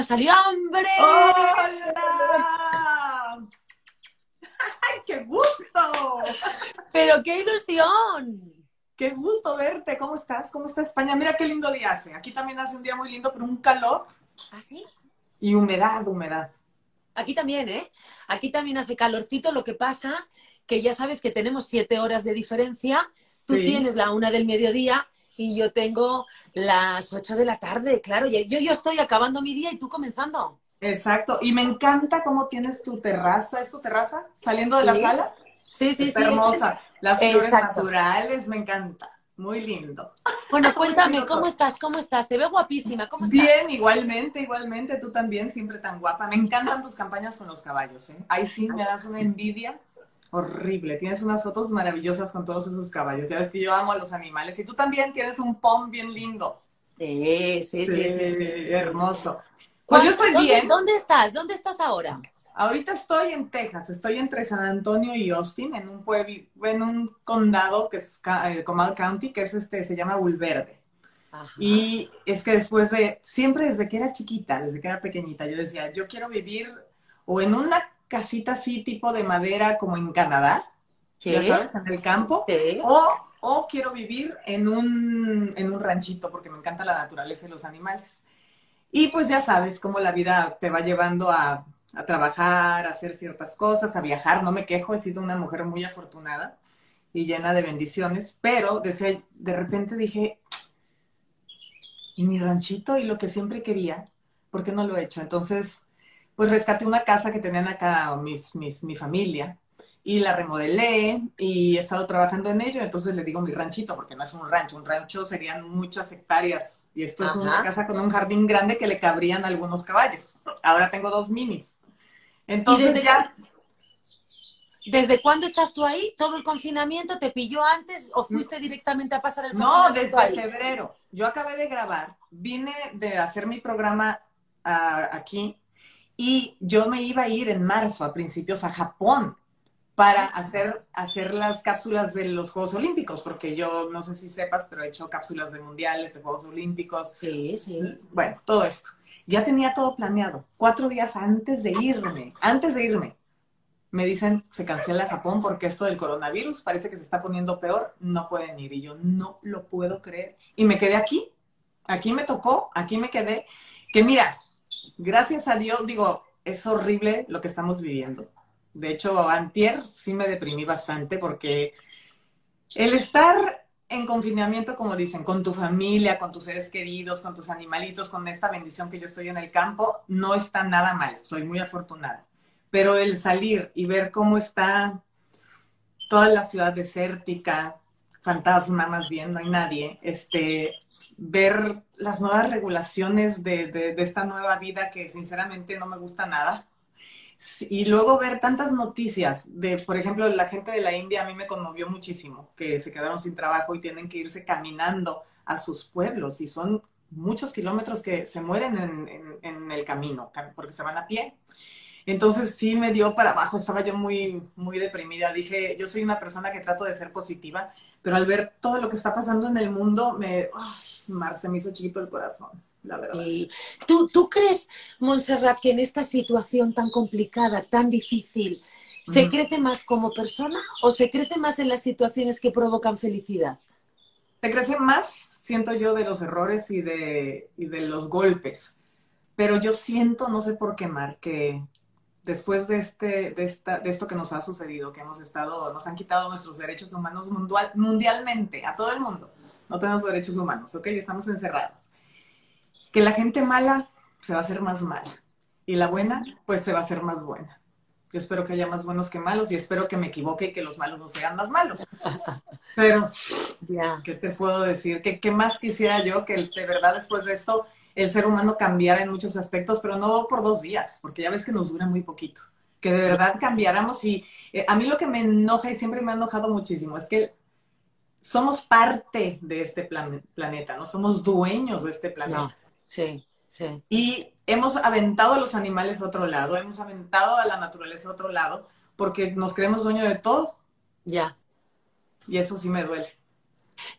¡Salió hambre! ¡Hola! ¡Ay, qué gusto! ¡Pero qué ilusión! ¡Qué gusto verte! ¿Cómo estás? ¿Cómo está España? Mira qué lindo día hace. Aquí también hace un día muy lindo, pero un calor. ¿Ah, sí? Y humedad, humedad. Aquí también, ¿eh? Aquí también hace calorcito, lo que pasa que ya sabes que tenemos siete horas de diferencia. Tú Sí. tienes la una del mediodía y yo tengo las ocho de la tarde, claro. Yo, yo estoy acabando mi día y tú comenzando. Exacto. Y me encanta cómo tienes tu terraza. ¿Es tu terraza? Saliendo de la sala. Sí, sí, está sí. hermosa. Las flores Exacto. naturales, me encanta. Muy lindo. Bueno, cuéntame, ¿cómo estás? ¿Cómo estás? Te veo guapísima. ¿Cómo estás? Bien, igualmente, igualmente. Tú también, siempre tan guapa. Me encantan tus campañas con los caballos, ¿eh? Ahí sí me das una envidia horrible. Tienes unas fotos maravillosas con todos esos caballos. Ya ves que yo amo a los animales. Y tú también tienes un pom bien lindo. Sí, sí, sí, sí, sí, sí, hermoso. Pues yo estoy ¿Dónde- bien. ¿Dónde estás? ¿Dónde estás ahora? Ahorita estoy en Texas, estoy entre San Antonio y Austin, en un pueblo, en un condado que es eh, Comal County, que es este, se llama Bulverde. Ajá. Y es que después de, siempre desde que era chiquita, desde que era pequeñita, yo decía, yo quiero vivir o en una casita así tipo de madera como en Canadá, ya sabes, en el campo, sí. o, o quiero vivir en un, en un ranchito porque me encanta la naturaleza y los animales. Y pues ya sabes cómo la vida te va llevando a, a trabajar, a hacer ciertas cosas, a viajar. No me quejo, he sido una mujer muy afortunada y llena de bendiciones, pero decía, de repente dije, ¿y mi ranchito y lo que siempre quería? ¿Por qué no lo he hecho? Entonces, pues rescaté una casa que tenían acá mis, mis, mi familia y la remodelé y he estado trabajando en ello, entonces le digo mi ranchito, porque no es un rancho, un rancho serían muchas hectáreas y esto es una casa con un jardín grande que le cabrían algunos caballos. Ahora tengo dos minis. Entonces desde ya, ¿Desde cuándo estás tú ahí? ¿Todo el confinamiento te pilló antes o fuiste directamente a pasar el no, desde ahí? febrero. Yo acabé de grabar, vine de hacer mi programa ah, aquí y yo me iba a ir en marzo, a principios, a Japón para hacer, hacer las cápsulas de los Juegos Olímpicos, porque yo no sé si sepas, pero he hecho cápsulas de mundiales, de Juegos Olímpicos, Sí, sí. bueno, todo esto. Ya tenía todo planeado. Cuatro días antes de irme, antes de irme, me dicen, se cancela Japón porque esto del coronavirus parece que se está poniendo peor, no pueden ir. Y yo no lo puedo creer. Y me quedé aquí, aquí me tocó, aquí me quedé. Que mira, gracias a Dios, digo, es horrible lo que estamos viviendo. De hecho, antier sí me deprimí bastante porque el estar en confinamiento, como dicen, con tu familia, con tus seres queridos, con tus animalitos, con esta bendición que yo estoy en el campo, no está nada mal, soy muy afortunada. Pero el salir y ver cómo está toda la ciudad desértica, fantasma más bien, no hay nadie, este, ver las nuevas regulaciones de, de, esta nueva vida que sinceramente no me gusta nada. Y luego ver tantas noticias de, por ejemplo, la gente de la India a mí me conmovió muchísimo, que se quedaron sin trabajo y tienen que irse caminando a sus pueblos y son muchos kilómetros que se mueren en, en, en el camino porque se van a pie. Entonces sí me dio para abajo, estaba yo muy, muy deprimida. Dije, yo soy una persona que trato de ser positiva, pero al ver todo lo que está pasando en el mundo, me, ay, Mar, se me hizo chiquito el corazón, la verdad. Y ¿tú, ¿Tú crees, Montserrat, que en esta situación tan complicada, tan difícil, se Ujú. crece más como persona o se crece más en las situaciones que provocan felicidad? Te crece más, siento yo, de los errores y de, y de los golpes. Pero yo siento, no sé por qué, Mar, que después de, este, de, esta, de esto que nos ha sucedido, que hemos estado, nos han quitado nuestros derechos humanos mundial, mundialmente, a todo el mundo. No tenemos derechos humanos, ¿ok? Estamos encerrados. Que la gente mala se va a hacer más mala y la buena, pues se va a hacer más buena. Yo espero que haya más buenos que malos y espero que me equivoque y que los malos no sean más malos. Pero Ya. ¿Qué te puedo decir? ¿Qué, ¿Qué, más quisiera yo que de verdad después de esto el ser humano cambiara en muchos aspectos, pero no por dos días, porque ya ves que nos dura muy poquito? Que de verdad cambiáramos y eh, a mí lo que me enoja y siempre me ha enojado muchísimo es que somos parte de este plan planeta, no somos dueños de este planeta. No. Sí, sí. Y hemos aventado a los animales a otro lado, hemos aventado a la naturaleza a otro lado, porque nos creemos dueños de todo. Ya. Y eso sí me duele.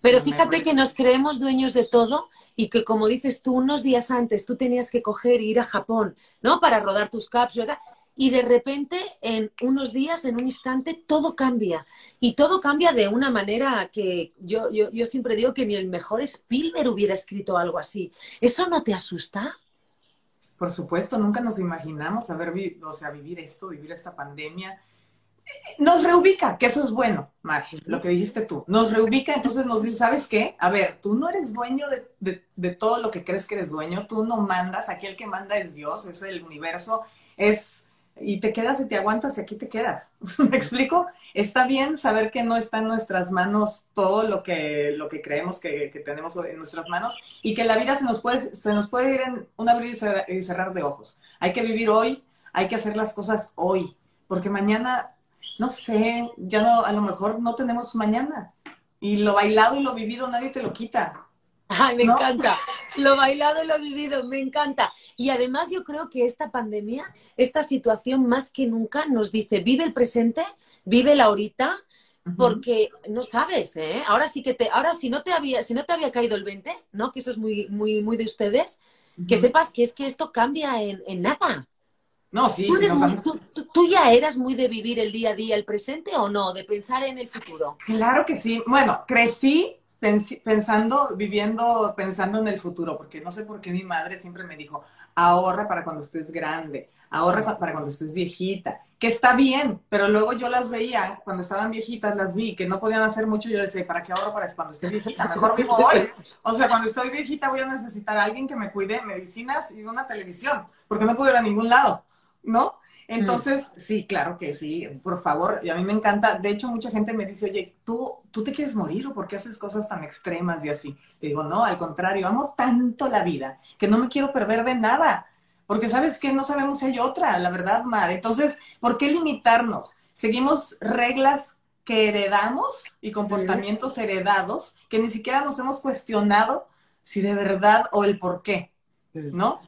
Pero No fíjate que nos creemos dueños de todo y que, como dices tú, unos días antes tú tenías que coger e ir a Japón, ¿no? Para rodar tus cápsulas. Y de repente, en unos días, en un instante, todo cambia. Y todo cambia de una manera que yo, yo, yo siempre digo que ni el mejor Spielberg hubiera escrito algo así. ¿Eso no te asusta? Por supuesto, nunca nos imaginamos haber o sea, vivir esto, vivir esta pandemia. Nos reubica, que eso es bueno, Mar, lo que dijiste tú. Nos reubica, entonces nos dice, ¿sabes qué? A ver, tú no eres dueño de, de- de todo lo que crees que eres dueño, tú no mandas, aquí el que manda es Dios, es el universo, es... Y te quedas y te aguantas y aquí te quedas. ¿Me explico? Está bien saber que no está en nuestras manos todo lo que, lo que creemos que, que tenemos en nuestras manos y que la vida se nos puede, se nos puede ir en un abrir y cerrar de ojos. Hay que vivir hoy, hay que hacer las cosas hoy, porque mañana, no sé, ya no, a lo mejor no tenemos mañana. Y lo bailado y lo vivido nadie te lo quita. Ay, me ¿No? encanta. Lo bailado y lo vivido, me encanta. Y además yo creo que esta pandemia, esta situación más que nunca nos dice, vive el presente, vive la ahorita, porque no sabes, ¿eh? Ahora sí que te, ahora si no te había, si no te había caído el 20, ¿no? Que eso es muy, muy, muy de ustedes, que sepas que es que esto cambia en, en nada. No, sí, ¿Tú, eres muy- tú- ya eras muy de vivir el día a día, el presente o no? De pensar en el futuro. Claro que sí. Bueno, crecí pensando, viviendo, pensando en el futuro, porque no sé por qué mi madre siempre me dijo, ahorra para cuando estés grande, ahorra pa- para cuando estés viejita, que está bien, pero luego yo las veía, cuando estaban viejitas las vi, que no podían hacer mucho, yo decía, ¿para qué ahorro para cuando esté viejita? Mejor vivo hoy. O sea, cuando estoy viejita voy a necesitar a alguien que me cuide medicinas y una televisión, porque no puedo ir a ningún lado, ¿no? Entonces, sí, claro que sí, por favor, y a mí me encanta. De hecho, mucha gente me dice, oye, ¿tú, ¿tú te quieres morir o por qué haces cosas tan extremas y así? Le digo, no, al contrario, amo tanto la vida que no me quiero perder de nada, porque sabes que no sabemos si hay otra, la verdad, Mar. Entonces, ¿por qué limitarnos? Seguimos reglas que heredamos y comportamientos heredados que ni siquiera nos hemos cuestionado si de verdad o el por qué. ¿no?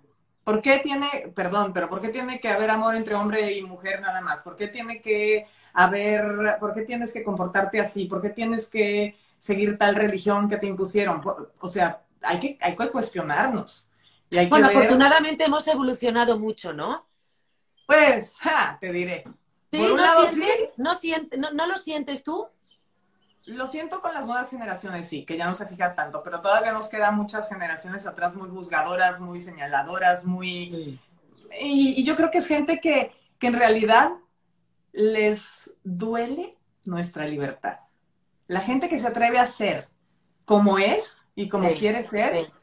¿Por qué tiene, perdón, pero por qué tiene que haber amor entre hombre y mujer nada más? ¿Por qué tiene que haber, por qué tienes que comportarte así? ¿Por qué tienes que seguir tal religión que te impusieron? O sea, hay que, hay que cuestionarnos. Y hay que Bueno, ver, afortunadamente hemos evolucionado mucho, ¿no? pues, ja, te diré. Sí, Por un ¿no, lado, sientes? sí. ¿No, siente- no, no lo sientes tú? Lo siento con las nuevas generaciones, sí, que ya no se fija tanto, pero todavía nos quedan muchas generaciones atrás muy juzgadoras, muy señaladoras, muy Y, y yo creo que es gente que, que en realidad les duele nuestra libertad. La gente que se atreve a ser como es y como Sí, quiere ser sí.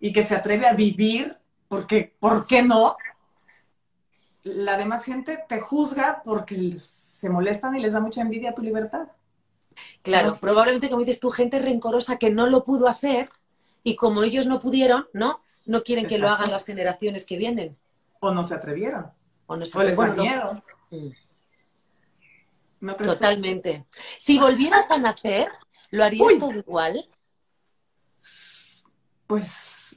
y que se atreve a vivir, porque, ¿por qué no? La demás gente te juzga porque se molestan y les da mucha envidia a tu libertad. Claro, ¿no? probablemente, como dices tú, gente rencorosa que no lo pudo hacer y como ellos no pudieron, ¿no? No quieren que lo hagan las generaciones que vienen. O no se atrevieron, O no sé. o les da no- miedo. Mm, ¿No? Totalmente. Si volvieras a nacer, ¿lo harías Uy. todo igual? Pues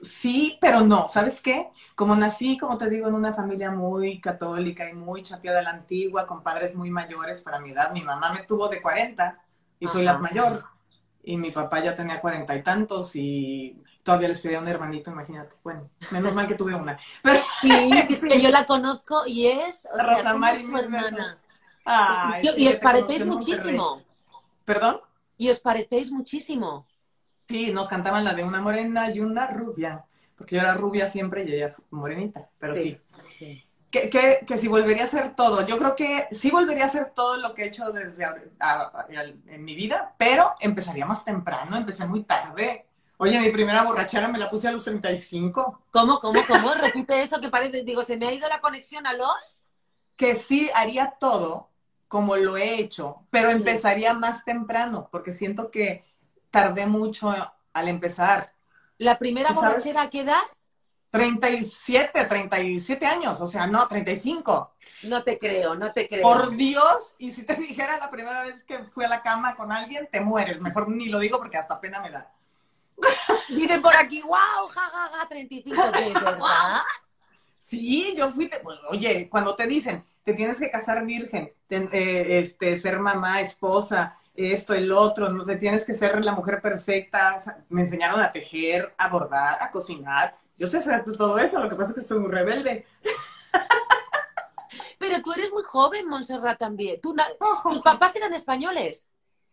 sí, pero no. ¿Sabes qué? Como nací, como te digo, en una familia muy católica y muy chapeada a la antigua, con padres muy mayores para mi edad, mi mamá me tuvo de 40 y soy Ajá. la mayor. Y mi papá ya tenía cuarenta y tantos y todavía les pedía un hermanito, imagínate. Bueno, menos mal que tuve una. Pero, Sí, es que yo la conozco y es, o sea, Rosa ¿cómo Mari, es tu mil hermana? ay, Yo- sí, y os parecéis muchísimo. ¿Perdón? Y os parecéis muchísimo. Sí, nos cantaban la de una morena y una rubia, porque yo era rubia siempre y ella morenita, pero sí. Sí. Que, que, que si volvería a hacer todo, yo creo que sí volvería a hacer todo lo que he hecho desde ahora- a- a- en mi vida, pero empezaría más temprano, empecé muy tarde. Oye, mi primera borrachera me la puse a los 35, ¿Cómo, cómo, cómo? Repite eso que parece, digo, se me ha ido la conexión a los. que sí haría todo como lo he hecho, pero empezaría más temprano, porque siento que tardé mucho al empezar. La primera borrachera, ¿a qué edad? 37, 37 años, o sea, no, 35. No te creo, no te creo. Por Dios, y si te dijera la primera vez que fui a la cama con alguien, te mueres. Mejor ni lo digo porque hasta pena me da. Dicen por aquí, wow, jajaja, 35, ¿de verdad? Sí, yo fui, bueno, oye, cuando te dicen, te tienes que casar virgen, ten- eh, este, ser mamá, esposa, esto, el otro, no te tienes que ser la mujer perfecta. me enseñaron a tejer, a bordar, a cocinar. Yo sé hacer todo eso, lo que pasa es que soy muy rebelde. Pero tú eres muy joven, Montserrat, también. ¿Tú, ¿Tus papás eran españoles?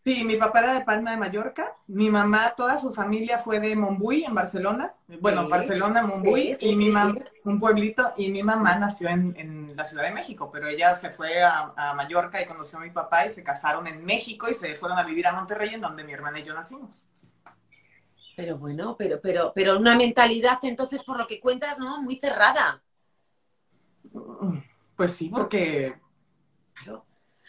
Sí, mi papá era de Palma de Mallorca, mi mamá, toda su familia fue de Monbuy, en Barcelona. Bueno, Barcelona, Monbuy, y mi mamá, un pueblito, y mi mamá nació en, la Ciudad de México, pero ella se fue a, a, Mallorca y conoció a mi papá y se casaron en México y se fueron a vivir a Monterrey, en donde mi hermana y yo nacimos. Pero bueno, pero, pero, pero una mentalidad entonces, por lo que cuentas, ¿no? Muy cerrada. Pues sí, porque... Claro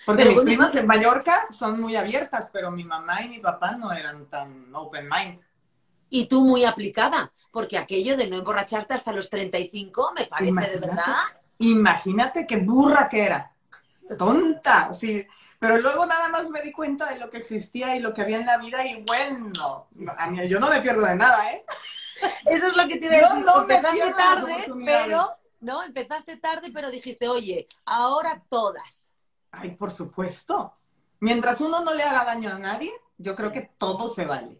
porque mis primas en Mallorca son muy abiertas, pero mi mamá y mi papá no eran tan open mind. Y tú muy aplicada, porque aquello de no emborracharte hasta los 35 me parece de verdad. Imagínate qué burra que era. Tonta, sí. Pero luego nada más me di cuenta de lo que existía y lo que había en la vida y bueno, a mí, yo no me pierdo de nada, ¿eh? Eso es lo que te iba a decir. No empezaste tarde, pero, no, empezaste tarde, pero dijiste, oye, ahora todas. Ay, por supuesto. Mientras uno no le haga daño a nadie, yo creo que todo se vale.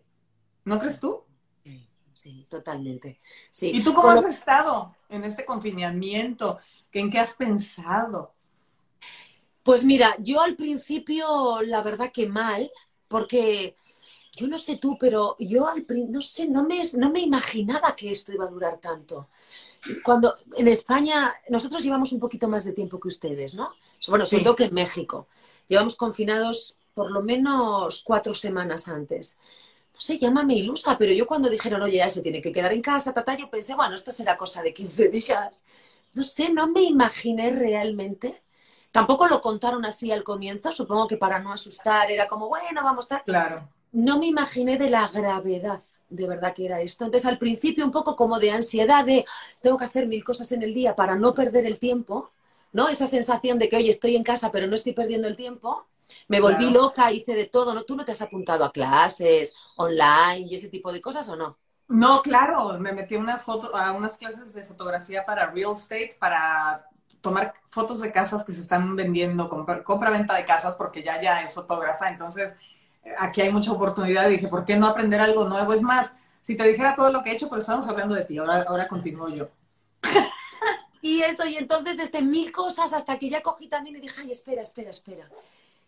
¿No crees tú? Sí, sí, totalmente. Sí. ¿Y tú cómo has estado en este confinamiento? ¿En qué has pensado? Pues mira, yo al principio, la verdad que mal, porque yo no sé tú, pero yo al no sé, no me, no me imaginaba que esto iba a durar tanto. Cuando en España, nosotros llevamos un poquito más de tiempo que ustedes, ¿no? Bueno, sobre todo que en México. Llevamos confinados por lo menos cuatro semanas antes. No sé, llámame ilusa, pero yo cuando dijeron, oye, ya se tiene que quedar en casa, tata, yo pensé, bueno, esto será cosa de 15 días. No sé, no me imaginé realmente. Tampoco lo contaron así al comienzo, supongo que para no asustar, era como, bueno, vamos a estar. Claro. No me imaginé de la gravedad de verdad que era esto. Entonces, al principio un poco como de ansiedad de tengo que hacer mil cosas en el día para no perder el tiempo, ¿no? Esa sensación de que, oye, estoy en casa pero no estoy perdiendo el tiempo. Me volví loca, hice de todo, ¿no? ¿Tú no te has apuntado a clases online y ese tipo de cosas o no? No, claro, me metí a unas, a unas clases de fotografía para real estate, para tomar fotos de casas que se están vendiendo, compra-venta de casas, porque ya ya es fotógrafa, entonces aquí hay mucha oportunidad. Dije, ¿por qué no aprender algo nuevo? Es más, si te dijera todo lo que he hecho, pero estamos hablando de ti, ahora, ahora continúo yo. y eso, y entonces este, mil cosas hasta que ya cogí también y dije, ay, espera, espera, espera.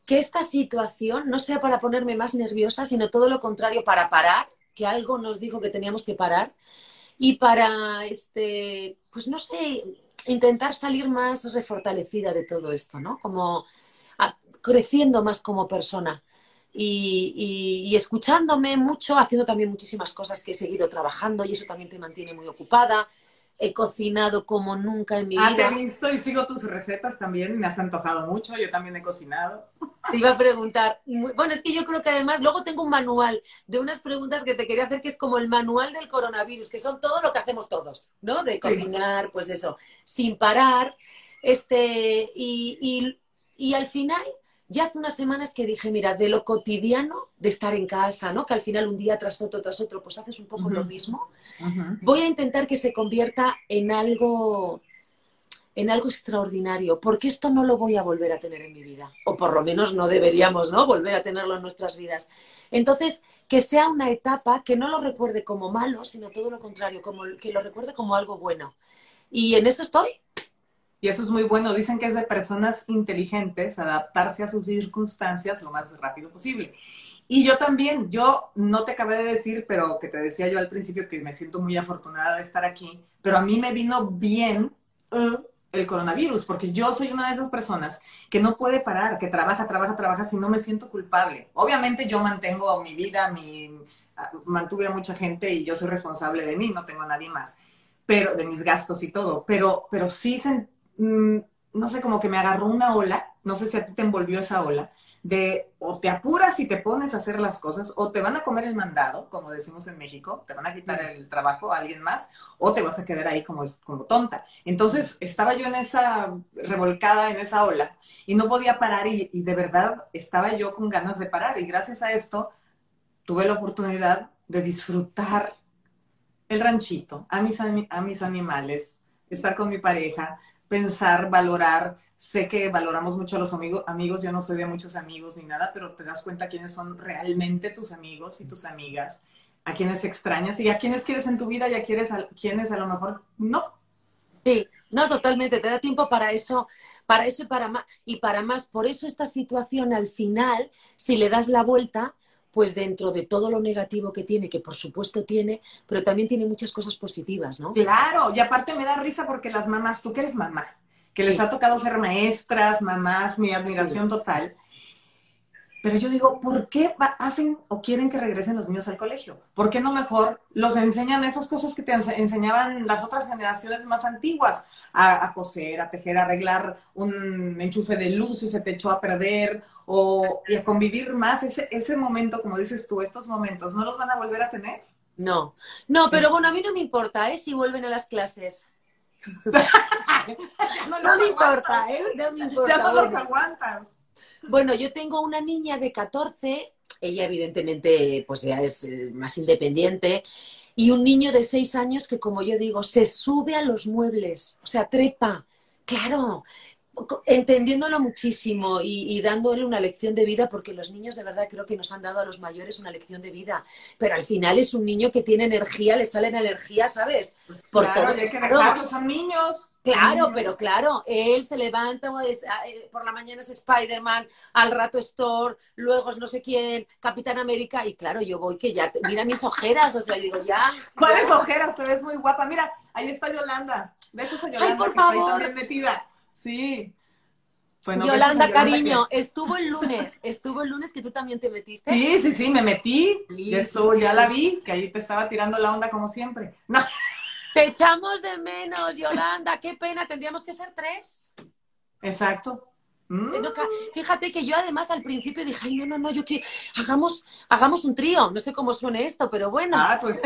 Que esta situación no sea para ponerme más nerviosa, sino todo lo contrario, para parar, que algo nos dijo que teníamos que parar, y para, este, pues no sé, intentar salir más refortalecida de todo esto, ¿no? Como creciendo más como persona y, escuchándome mucho, haciendo también muchísimas cosas que he seguido trabajando y eso también te mantiene muy ocupada. He cocinado como nunca en mi ah, vida. Ah, te he visto y sigo tus recetas también, me has antojado mucho, yo también he cocinado. Te iba a preguntar, bueno, es que yo creo que además luego tengo un manual de unas preguntas que te quería hacer, que es como el manual del coronavirus, que son todo lo que hacemos todos, ¿no? De cocinar, pues eso, sin parar, este, y, y, y al final ya hace unas semanas que dije, mira, de lo cotidiano de estar en casa, ¿no? Que al final un día tras otro, tras otro, pues haces un poco lo mismo. Voy a intentar que se convierta en algo, en algo extraordinario, porque esto no lo voy a volver a tener en mi vida, o por lo menos no deberíamos, ¿no? Volver a tenerlo en nuestras vidas. Entonces, que sea una etapa que no lo recuerde como malo, sino todo lo contrario, como que lo recuerde como algo bueno. Y en eso estoy. Y eso es muy bueno. Dicen que es de personas inteligentes adaptarse a sus circunstancias lo más rápido posible. Y yo también, yo no te acabé de decir, pero que te decía yo al principio que me siento muy afortunada de estar aquí, pero a mí me vino bien uh, el coronavirus, porque yo soy una de esas personas que no puede parar, que trabaja, trabaja, trabaja, si no me siento culpable. Obviamente yo mantengo mi vida, mi, ah, mantuve a mucha gente y yo soy responsable de mí, no tengo a nadie más, pero de mis gastos y todo, pero, pero sí Mm, no sé, como que me agarró una ola, no sé si a ti te envolvió esa ola, de o te apuras y te pones a hacer las cosas, o te van a comer el mandado, como decimos en México, te van a quitar el trabajo a alguien más, o te vas a quedar ahí como, como tonta. Entonces estaba yo en esa revolcada, en esa ola, y no podía parar, y, de verdad estaba yo con ganas de parar, y gracias a esto tuve la oportunidad de disfrutar el ranchito, a mis, a mis animales, estar con mi pareja, pensar, valorar. Sé que valoramos mucho a los amigos, amigos, yo no soy de muchos amigos ni nada, pero te das cuenta quiénes son realmente tus amigos y tus amigas, a quienes extrañas y a quienes quieres en tu vida y a quienes, a, quienes a lo mejor no. Sí, no, totalmente, te da tiempo para eso, para eso y para más. Y para más, por eso esta situación al final, si le das la vuelta, pues dentro de todo lo negativo que tiene, que por supuesto tiene, pero también tiene muchas cosas positivas, ¿no? Claro, y aparte me da risa porque las mamás, tú que eres mamá, que les ha tocado ser maestras, mamás, mi admiración total, pero yo digo, ¿por qué hacen o quieren que regresen los niños al colegio? ¿Por qué no mejor los enseñan esas cosas que te enseñaban las otras generaciones más antiguas? A, coser, a tejer, a arreglar un enchufe de luz y se te echó a perder, o y a convivir más. Ese, ese momento, como dices tú, estos momentos, ¿no los van a volver a tener? No, no, pero bueno, a mí no me importa, ¿eh? Si vuelven a las clases. no, me importa, ¿eh? No me importa. Ya no los aguantas. Bueno, yo tengo una niña de 14, ella evidentemente pues ya es más independiente, y un niño de 6 años que, como yo digo, se sube a los muebles, o sea, trepa. Claro, entendiéndolo muchísimo y, dándole una lección de vida, porque los niños de verdad creo que nos han dado a los mayores una lección de vida, pero al final es un niño que tiene energía, le sale energía, ¿sabes? Pues por claro, todo. hay que dejarlos, son niños. Claro, pero claro, él se levanta, ah, eh, por la mañana es Spider-Man, al rato es Thor, luego es no sé quién, Capitán América, y claro, yo voy que ya, mira mis ojeras, o sea, digo, ya. ¿Cuáles ojeras? Te ves muy guapa. Mira, ahí está Yolanda. Besos a Yolanda, Ay, por que favor. está también metida. Sí. Yolanda, cariño, estuvo el lunes, estuvo el lunes que tú también te metiste. Sí, sí, sí, me metí. eso ya la vi, que ahí te estaba tirando la onda como siempre. Te echamos de menos, Yolanda, qué pena, tendríamos que ser tres. Exacto. Mm. Fíjate que yo además al principio dije, ay, no, no, no, yo quiero, hagamos, hagamos un trío, no sé cómo suene esto, pero bueno. Ah, pues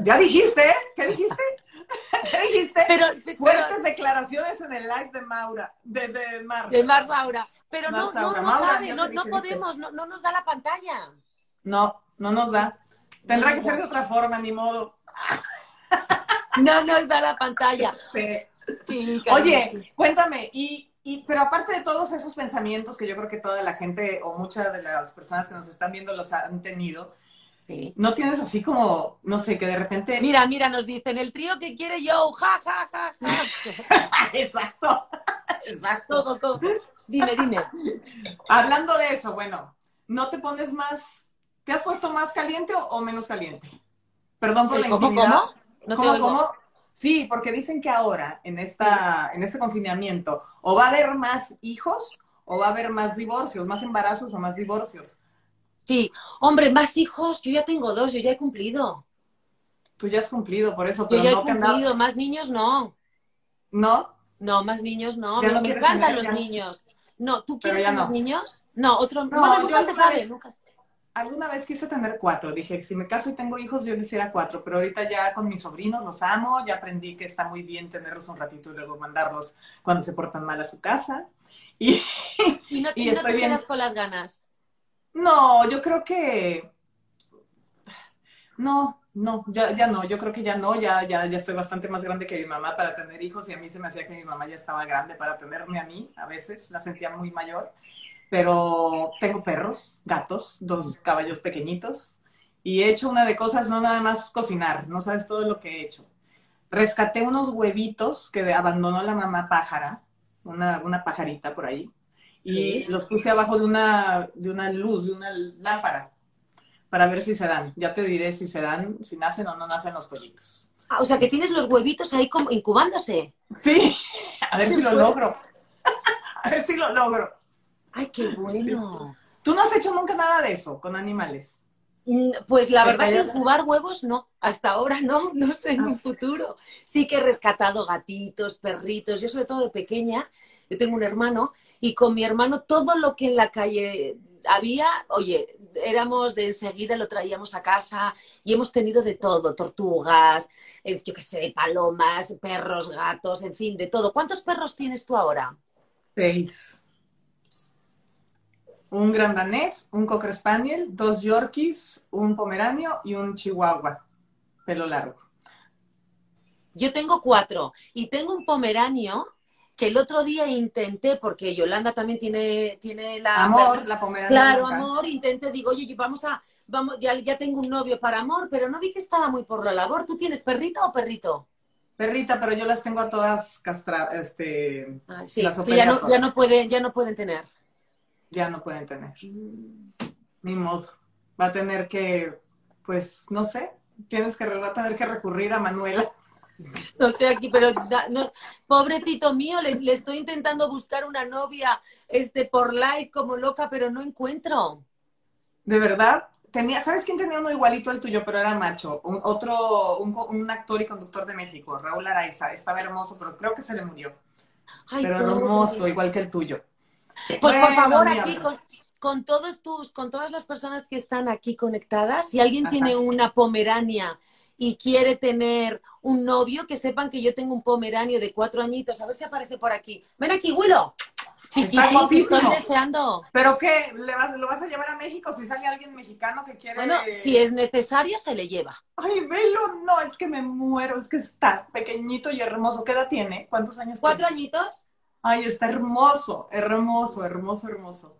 ya dijiste, ¿qué dijiste? dijiste? Pero, Fuertes declaraciones en el live de Maura, de, de Mar. De Mar Saura. Pero no, no, no, no, podemos, no, no nos da la pantalla. No, no nos da. Tendrá que ser de otra forma, ni modo. No nos da la pantalla. Sí. Oye, cuéntame, y, y, pero aparte de todos esos pensamientos que yo creo que toda la gente o muchas de las personas que nos están viendo los han tenido, no tienes así como, no sé, que de repente. Mira, mira, nos dicen el trío que quiere yo, ja, ja, ja, ja. Exacto. Exacto. Todo, Dime, dime. Hablando de eso, bueno, ¿no te pones más, te has puesto más caliente o, menos caliente? Perdón por la ¿Cómo, intimidad. ¿Cómo? ¿Cómo, cómo? Sí, porque dicen que ahora, en, esta, en este confinamiento, o va a haber más hijos o va a haber más divorcios, más embarazos o más divorcios. Sí, hombre, más hijos, yo ya tengo dos, yo ya he cumplido. Tú ya has cumplido, por eso, pero yo ya no he cumplido, más niños no. ¿No? No, más niños no. Me, encantan los niños. No, ¿tú quieres tener niños? No, otro. No, nunca se sabe, nunca Alguna vez quise tener cuatro. Dije que si me caso y tengo hijos, yo quisiera cuatro. Pero ahorita ya con mis sobrinos los amo. Ya aprendí que está muy bien tenerlos un ratito y luego mandarlos cuando se portan mal a su casa. Y, y no, y no te quedas con las ganas. No, yo creo que no, no, ya, ya no, yo creo que ya no, ya, ya, ya estoy bastante más grande que mi mamá para tener hijos y a mí se me hacía que mi mamá ya estaba grande para tenerme a mí, a veces la sentía muy mayor, pero tengo perros, gatos, dos caballos pequeñitos y he hecho una de cosas, no nada más cocinar, no sabes todo lo que he hecho. Rescaté unos huevitos que abandonó la mamá pájara, una, una pajarita por ahí, y los puse abajo de una, de una luz, de una lámpara, para ver si se dan. Ya te diré si se dan, si nacen o no nacen los pollitos. Ah, o sea, que tienes los huevitos ahí como incubándose. Sí, a ver si lo logro. a ver si lo logro. Ay, qué bueno. ¿Tú no has hecho nunca nada de eso con animales? Mm, pues la verdad que incubar huevos no, hasta ahora no, no sé en un ah. futuro. Sí que he rescatado gatitos, perritos, yo sobre todo de pequeña yo tengo un hermano y con mi hermano todo lo que en la calle había, oye, éramos de enseguida, lo traíamos a casa y hemos tenido de todo, tortugas, eh, yo qué sé, palomas, perros, gatos, en fin, de todo. ¿Cuántos perros tienes tú ahora? Seis. Un gran danés, un cocker spaniel, dos yorkies, un pomeranio y un chihuahua, pelo largo. Yo tengo cuatro y tengo un pomeranio que el otro día intenté, porque Yolanda también tiene, tiene la... Amor, la pomerania. Claro, amor, intenté, digo, oye, vamos a, vamos, ya, ya tengo un novio para amor, pero no vi que estaba muy por la labor. ¿Tú tienes perrita o perrito? Perrita, pero yo las tengo a todas castradas, este... Sí, que ya no, ya no pueden, ya no pueden tener. Ya no pueden tener. Ni modo. Va a tener que, pues, no sé, tienes que, va a tener que recurrir a Manuela. No sé aquí, pero no, pobre Tito mío, le, le, estoy intentando buscar una novia este, por live como loca, pero no encuentro. ¿De verdad? Tenía, ¿Sabes quién tenía uno igualito al tuyo, pero era macho? Un, otro, un, un, actor y conductor de México, Raúl Araiza. Estaba hermoso, pero creo que se le murió. Ay, pero hermoso, igual que el tuyo. Pues bueno, por favor, aquí con, con, todos tus, con todas las personas que están aquí conectadas, si alguien Ajá. tiene una pomerania y quiere tener un novio, que sepan que yo tengo un pomeranio de cuatro añitos. A ver si aparece por aquí. Ven aquí, Willow. Chiquitín, que estoy deseando. ¿Pero qué? ¿Le vas, ¿Lo vas a llevar a México si sale alguien mexicano que quiere...? Bueno, si es necesario, se le lleva. Ay, velo, no, es que me muero, es que está pequeñito y hermoso. ¿Qué edad tiene? ¿Cuántos años ¿Cuatro tiene? añitos? Ay, está hermoso, hermoso, hermoso, hermoso.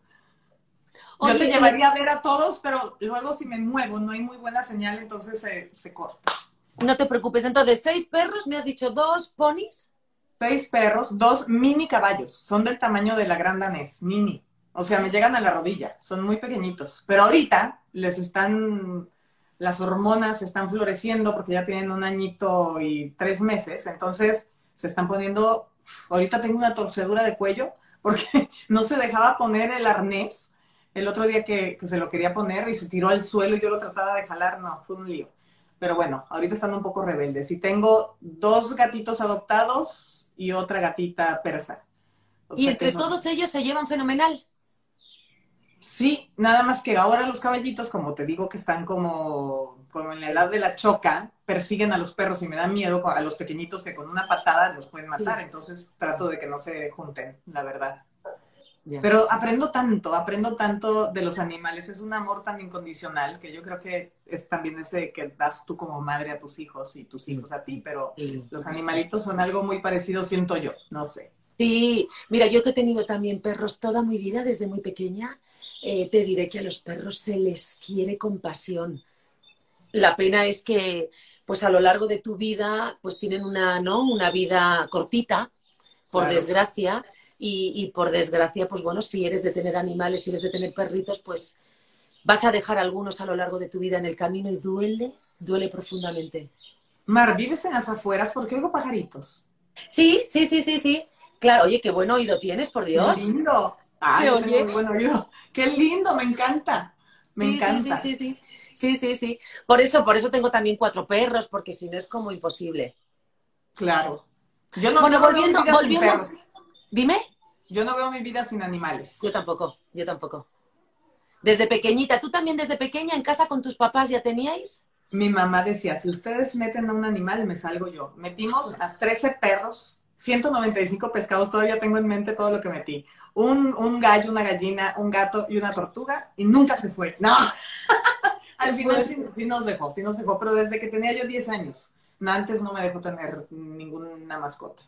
Oye, Yo te llevaría a ver a todos, pero luego si me muevo, no hay muy buena señal, entonces se, se corta. No te preocupes. Entonces, seis perros, me has dicho dos ponis. Seis perros, dos mini caballos. Son del tamaño de la gran danés, mini. O sea, me llegan a la rodilla. Son muy pequeñitos. Pero ahorita les están, las hormonas están floreciendo porque ya tienen un añito y tres meses. Entonces, se están poniendo, ahorita tengo una torcedura de cuello porque no se dejaba poner el arnés. El otro día que, que se lo quería poner y se tiró al suelo y yo lo trataba de jalar, no, fue un lío. Pero bueno, ahorita están un poco rebeldes. Y tengo dos gatitos adoptados y otra gatita persa. O y entre son... todos ellos se llevan fenomenal. Sí, nada más que ahora los caballitos, como te digo que están como, como en la edad de la choca, persiguen a los perros y me da miedo a los pequeñitos que con una patada los pueden matar. Sí. Entonces trato de que no se junten, la verdad. Yeah. Pero aprendo tanto, aprendo tanto de los animales. Es un amor tan incondicional que yo creo que es también ese que das tú como madre a tus hijos y tus hijos a ti, pero sí. los animalitos son algo muy parecido, siento yo, no sé. Sí, mira, yo que he tenido también perros toda mi vida, desde muy pequeña, eh, te diré que a los perros se les quiere con pasión. La pena es que, pues a lo largo de tu vida, pues tienen una, ¿no? Una vida cortita, por claro. desgracia y, y, por desgracia, pues bueno, si eres de tener animales, si eres de tener perritos, pues vas a dejar algunos a lo largo de tu vida en el camino y duele, duele profundamente. Mar, ¿vives en las afueras? Porque oigo pajaritos. Sí, sí, sí, sí, sí. Claro, oye, qué buen oído tienes, por Dios. Qué lindo. Ay, ¿Qué, oye? Muy buen oído. Qué lindo, me encanta. Me sí, encanta. Sí, sí, sí, sí. Sí. Por eso, por eso tengo también cuatro perros, porque si no es como imposible. Claro. Yo no, bueno, volviendo, no volviendo. perros. Dime. Yo no veo mi vida sin animales. Yo tampoco, yo tampoco. Desde pequeñita, ¿tú también desde pequeña en casa con tus papás ya teníais? Mi mamá decía, si ustedes meten a un animal, me salgo yo. Metimos a 13 perros, 195 pescados, todavía tengo en mente todo lo que metí. Un, un gallo, una gallina, un gato y una tortuga, y nunca se fue. No, al final sí, sí, nos dejó, sí nos dejó, pero desde que tenía yo 10 años. No, antes no me dejó tener ninguna mascota.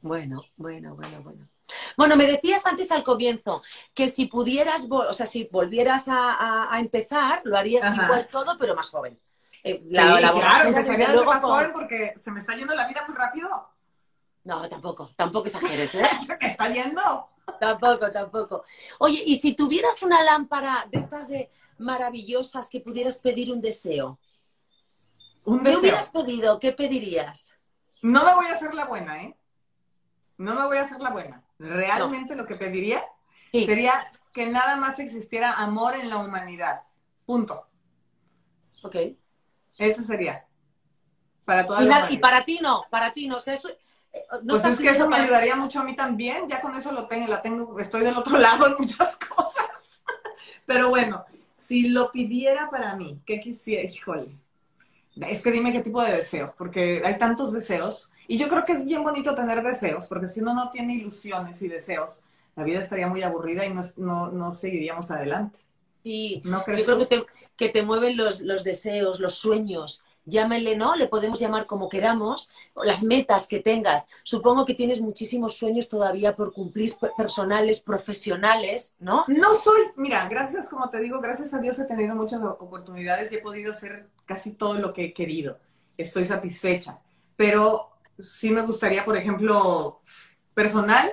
Bueno, bueno, bueno, bueno. Bueno, me decías antes al comienzo que si pudieras, o sea, si volvieras a, a, a empezar, lo harías Ajá. igual todo, pero más joven. Eh, la, sí, la claro, empezaría desde más con... joven porque se me está yendo la vida muy rápido. No, tampoco, tampoco exageres, ¿eh? ¿Me está yendo? Tampoco, tampoco. Oye, y si tuvieras una lámpara de estas de maravillosas que pudieras pedir un deseo, ¿Un deseo? ¿qué hubieras pedido? ¿Qué pedirías? No me voy a hacer la buena, ¿eh? No me voy a hacer la buena. Realmente no. lo que pediría sí. sería que nada más existiera amor en la humanidad. Punto. Ok. Eso sería. Para toda y, la y para ti no, para ti no. O sea, eso, no pues es que eso me ayudaría mucho a mí también. Ya con eso lo tengo, la tengo, estoy del otro lado en muchas cosas. Pero bueno, si lo pidiera para mí, ¿qué quisiera? Híjole. Es que dime qué tipo de deseo, porque hay tantos deseos. Y yo creo que es bien bonito tener deseos, porque si uno no tiene ilusiones y deseos, la vida estaría muy aburrida y no, no, no seguiríamos adelante. Sí, ¿No yo creo que te, que te, mueven los, los deseos, los sueños, llámele, ¿no? Le podemos llamar como queramos, las metas que tengas. Supongo que tienes muchísimos sueños todavía por cumplir personales, profesionales, ¿no? No soy, mira, gracias, como te digo, gracias a Dios he tenido muchas oportunidades y he podido hacer casi todo lo que he querido. Estoy satisfecha, pero sí me gustaría, por ejemplo, personal,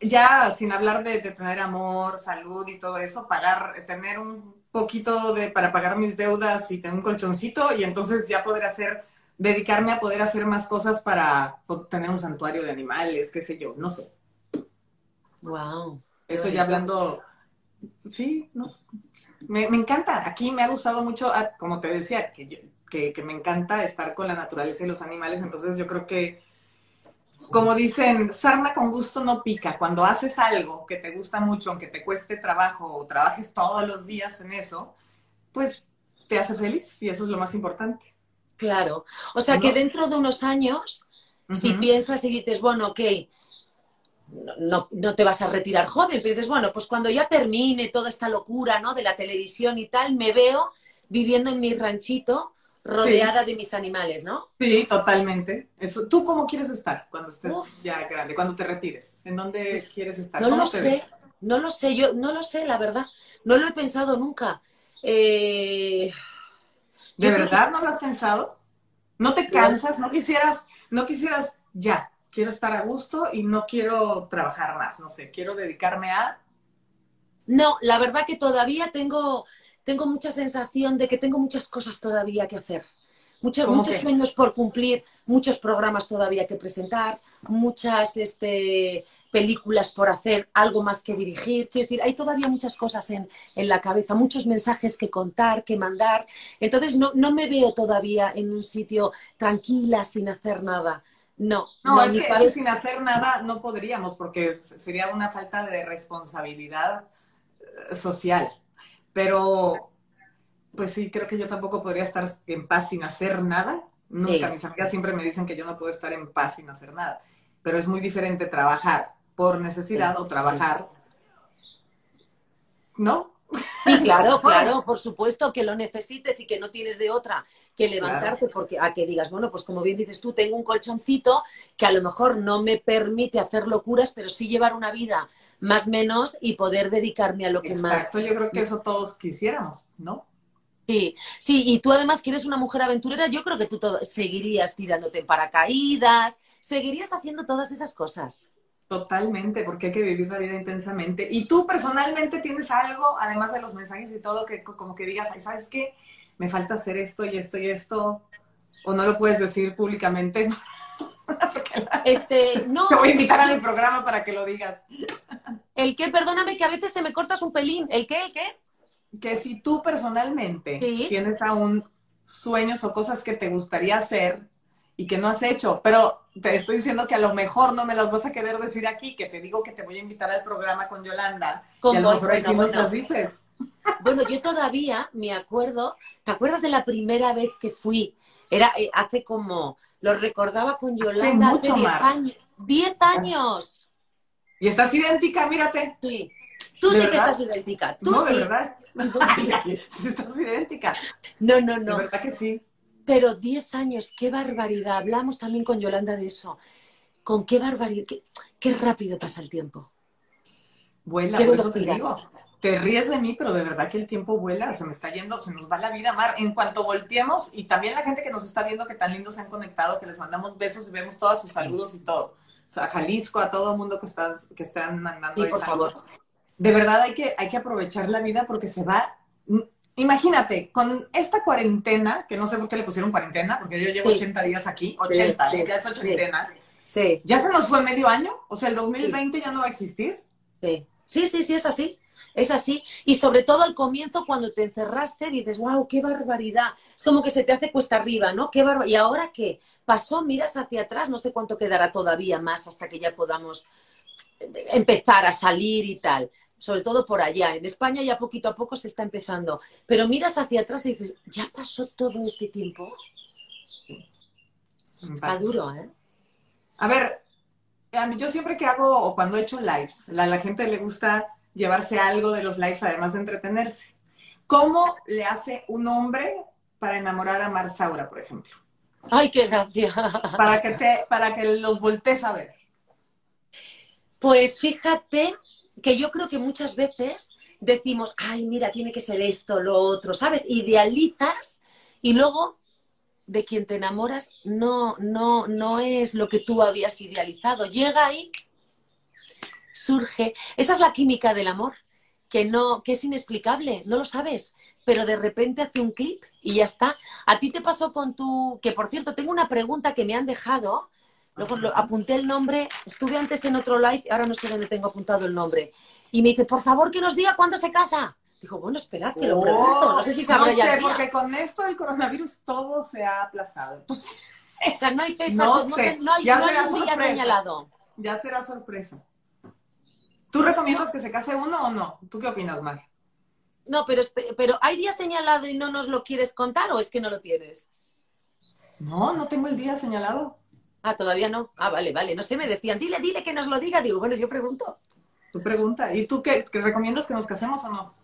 ya sin hablar de, tener amor, salud y todo eso, pagar, tener un poquito de para pagar mis deudas y tener un colchoncito y entonces ya poder hacer, dedicarme a poder hacer más cosas para tener un santuario de animales, qué sé yo, no sé. Wow. Eso ya hablando, sí, no sé. me, encanta. Aquí me ha gustado mucho, ah, como te decía, que, que, que me encanta estar con la naturaleza y los animales, entonces yo creo que como dicen, sarna con gusto no pica. Cuando haces algo que te gusta mucho, aunque te cueste trabajo o trabajes todos los días en eso, pues te hace feliz y eso es lo más importante. Claro. O sea que dentro de unos años, si piensas y dices, bueno, ok, no, no, te vas a retirar joven, pero dices, bueno, pues cuando ya termine toda esta locura, ¿no? De la televisión y tal, me veo viviendo en mi ranchito rodeada de mis animales, ¿no? Sí, totalmente. Eso, ¿Tú cómo quieres estar cuando estés ya grande, cuando te retires? ¿En dónde pues, quieres estar? No lo sé, no lo sé, yo no lo sé, la verdad. No lo he pensado nunca. Eh, ¿De verdad no lo has pensado? ¿No te cansas? ¿No quisieras, no quisieras ya? Quiero estar a gusto y no quiero trabajar más, no sé, quiero dedicarme a... No, la verdad que todavía tengo, tengo mucha sensación de que tengo muchas cosas todavía que hacer. Muchos, sueños por cumplir, muchos programas todavía que presentar, muchas este, películas por hacer, algo más que dirigir. Quiero decir, hay todavía muchas cosas en, en la cabeza, muchos mensajes que contar, que mandar. Entonces, no, no, me veo todavía en un sitio tranquila, sin hacer nada. No, no, es que sin hacer nada no podríamos, porque sería una falta de responsabilidad eh, social. Pero, pues sí, creo que yo tampoco podría estar en paz sin hacer nada. Nunca, mis amigas siempre me dicen que yo no puedo estar en paz sin hacer nada. Pero es muy diferente trabajar por necesidad o trabajar, ¿no? Sí, claro, claro, por supuesto que lo necesites y que no tienes de otra que levantarte porque a que digas, bueno, pues como bien dices tú, tengo un colchoncito que a lo mejor no me permite hacer locuras, pero sí llevar una vida más menos y poder dedicarme a lo que más. Exacto, yo creo que eso todos quisiéramos, ¿no? Sí, sí, y tú además que eres una mujer aventurera, yo creo que tú seguirías tirándote en paracaídas, seguirías haciendo todas esas cosas. Totalmente, porque hay que vivir la vida intensamente. Y tú personalmente tienes algo, además de los mensajes y todo, que como que digas, ¿sabes qué? Me falta hacer esto y esto y esto, o no lo puedes decir públicamente. este, no. Te voy a invitar a mi programa para que lo digas. ¿El qué? Perdóname que a veces te me cortas un pelín. ¿El qué? ¿El qué? Que si tú personalmente tienes aún sueños o cosas que te gustaría hacer y que no has hecho, pero te estoy diciendo que a lo mejor no me las vas a querer decir aquí, que te digo que te voy a invitar al programa con Yolanda. y a lo mejor ahí las dices. Bueno, yo todavía me acuerdo, ¿te acuerdas de la primera vez que fui? Era eh, hace como, lo recordaba con Yolanda hace 10 años. ¡10 años! Y estás idéntica, mírate. Sí. Tú sí que estás idéntica. Tú no, sí. de verdad. estás idéntica. No, no, no. De verdad que sí. Pero 10 años, qué barbaridad. Hablamos también con Yolanda de eso. Con qué barbaridad, qué, rápido pasa el tiempo. Vuela, por eso te digo. Te ríes de mí, pero de verdad que el tiempo vuela, se me está yendo, se nos va la vida, Mar. En cuanto volteemos, y también la gente que nos está viendo, que tan lindos se han conectado, que les mandamos besos y vemos todos sus saludos y todo a Jalisco, a todo el mundo que están, que están mandando. Sí, por favor. De verdad hay que, hay que aprovechar la vida porque se va. Imagínate, con esta cuarentena, que no sé por qué le pusieron cuarentena, porque yo llevo 80 días aquí, 80, ya es ochentena. Sí. ¿Ya se nos fue medio año? O sea, el 2020 ya no va a existir. Sí. Sí, sí, sí, es así. Es así. Y sobre todo al comienzo, cuando te encerraste, dices, wow, qué barbaridad. Es como que se te hace cuesta arriba, ¿no? Qué ¿Y ahora qué? Pasó, miras hacia atrás, no sé cuánto quedará todavía más hasta que ya podamos empezar a salir y tal. Sobre todo por allá. En España ya poquito a poco se está empezando. Pero miras hacia atrás y dices, ¿ya pasó todo este tiempo? Está duro, ¿eh? A ver, a mí yo siempre que hago o cuando he hecho lives, a la gente le gusta llevarse algo de los lives, además de entretenerse. ¿Cómo le hace un hombre para enamorar a Mar Saura, por ejemplo? Ay, qué gracia. Para que, te, para que los voltees a ver. Pues fíjate que yo creo que muchas veces decimos, ay, mira, tiene que ser esto, lo otro, ¿sabes? Idealizas y luego de quien te enamoras no, no, no es lo que tú habías idealizado. Llega ahí, surge. Esa es la química del amor, que no, que es inexplicable, no lo sabes, pero de repente hace un clip y ya está. A ti te pasó con tu, que por cierto, tengo una pregunta que me han dejado. Luego lo, apunté el nombre, estuve antes en otro live, ahora no sé dónde tengo apuntado el nombre. Y me dice, por favor, que nos diga cuándo se casa. Dijo, bueno, esperad, que lo pregunto. No sé si sabrá no ya. día. porque con esto del coronavirus todo se ha aplazado. Entonces, O sea, no hay fecha, No no sé. te- no hay, Ya no hay será un día sorpresa. señalado. ya será sorpresa. ¿Tú recomiendas que se case uno o no? ¿Tú qué opinas, Mar? No, pero, pero ¿hay día señalado y no nos lo quieres contar o es que no lo tienes? No, no tengo el día señalado. Ah, todavía no. Ah, vale, vale. No sé, me decían, dile, dile que nos lo diga. Digo, bueno, yo pregunto. Tu pregunta. ¿Y tú qué, qué recomiendas que nos casemos o no?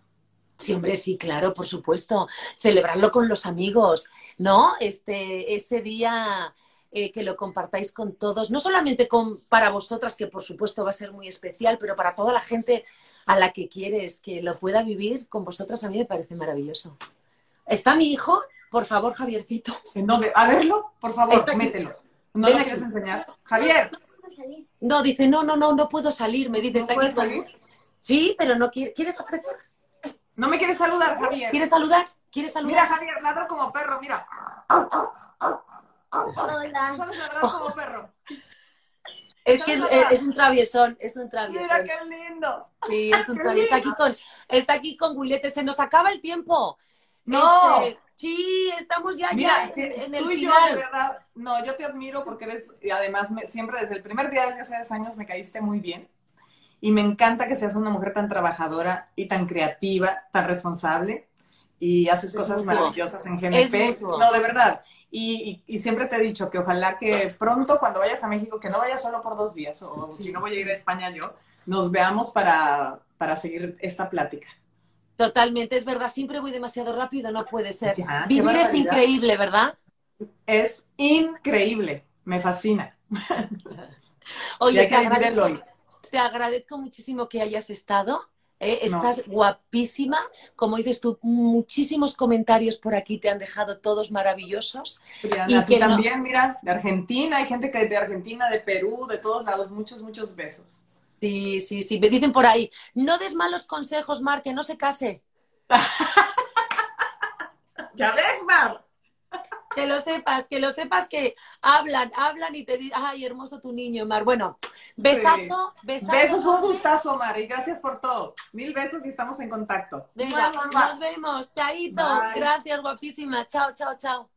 Sí, hombre, sí, claro, por supuesto. Celebrarlo con los amigos, ¿no? Este, ese día eh, que lo compartáis con todos, no solamente con, para vosotras, que por supuesto va a ser muy especial, pero para toda la gente a la que quieres que lo pueda vivir con vosotras, a mí me parece maravilloso. ¿Está mi hijo? Por favor, Javiercito. ¿En dónde? A verlo, por favor, Está aquí. mételo. ¿No Ven lo aquí. quieres enseñar? Javier, No, dice, no, no, no, no puedo salir. Me dice, ¿No está aquí puedes con- salir? Sí, pero no quiere. ¿Quieres aparecer? no me quieres saludar, Javier. ¿Quieres saludar? ¿Quieres saludar? Mira, Javier, ladra como perro, mira. Hola. ¿Sabes ladrar como perro? es que es, ¿sabes es un traviesón, es un traviesón. Mira qué lindo. Sí, es un Qué travieso. Está aquí con, está aquí con Wilete. Se nos acaba el tiempo. No. Este, sí, estamos ya, Mira, ya en, en el tú y yo, de verdad, no, yo te admiro porque eres, y además, me- siempre desde el primer día, desde hace 10 años, me caíste muy bien. Y me encanta que seas una mujer tan trabajadora y tan creativa, tan responsable. Y haces Es cosas maravillosas en GNP. No, de verdad. Y, y- y siempre te he dicho que ojalá que pronto, cuando vayas a México, que no vayas solo por dos días, o Sí. si no voy a ir a España yo, nos veamos para, para seguir esta plática. Totalmente, es verdad. Siempre voy demasiado rápido, no puede ser. Ya, Vivir es increíble, ¿verdad? Es increíble. Me fascina. Oye, te agradezco, te agradezco muchísimo que hayas estado. ¿Eh? No. Estás guapísima. Como dices tú, muchísimos comentarios por aquí te han dejado todos maravillosos. Briana, Y ti que no- también, mira, de Argentina, hay gente que de Argentina, de Perú, de todos lados, muchos, muchos besos. Sí, sí, sí. Me dicen por ahí, no des malos consejos, Mar, que no se case. ¿Ya ves, Mar? Que lo sepas, que lo sepas que hablan, hablan y te dicen, ay, hermoso tu niño, Mar. Bueno, besazo, besazo. Besos, un gustazo, Mar, y gracias por todo. Mil besos y estamos en contacto. Venga, Mua, mua, mua. nos vemos. Chaito. Bye. Gracias, guapísima. Chao, chao, chao.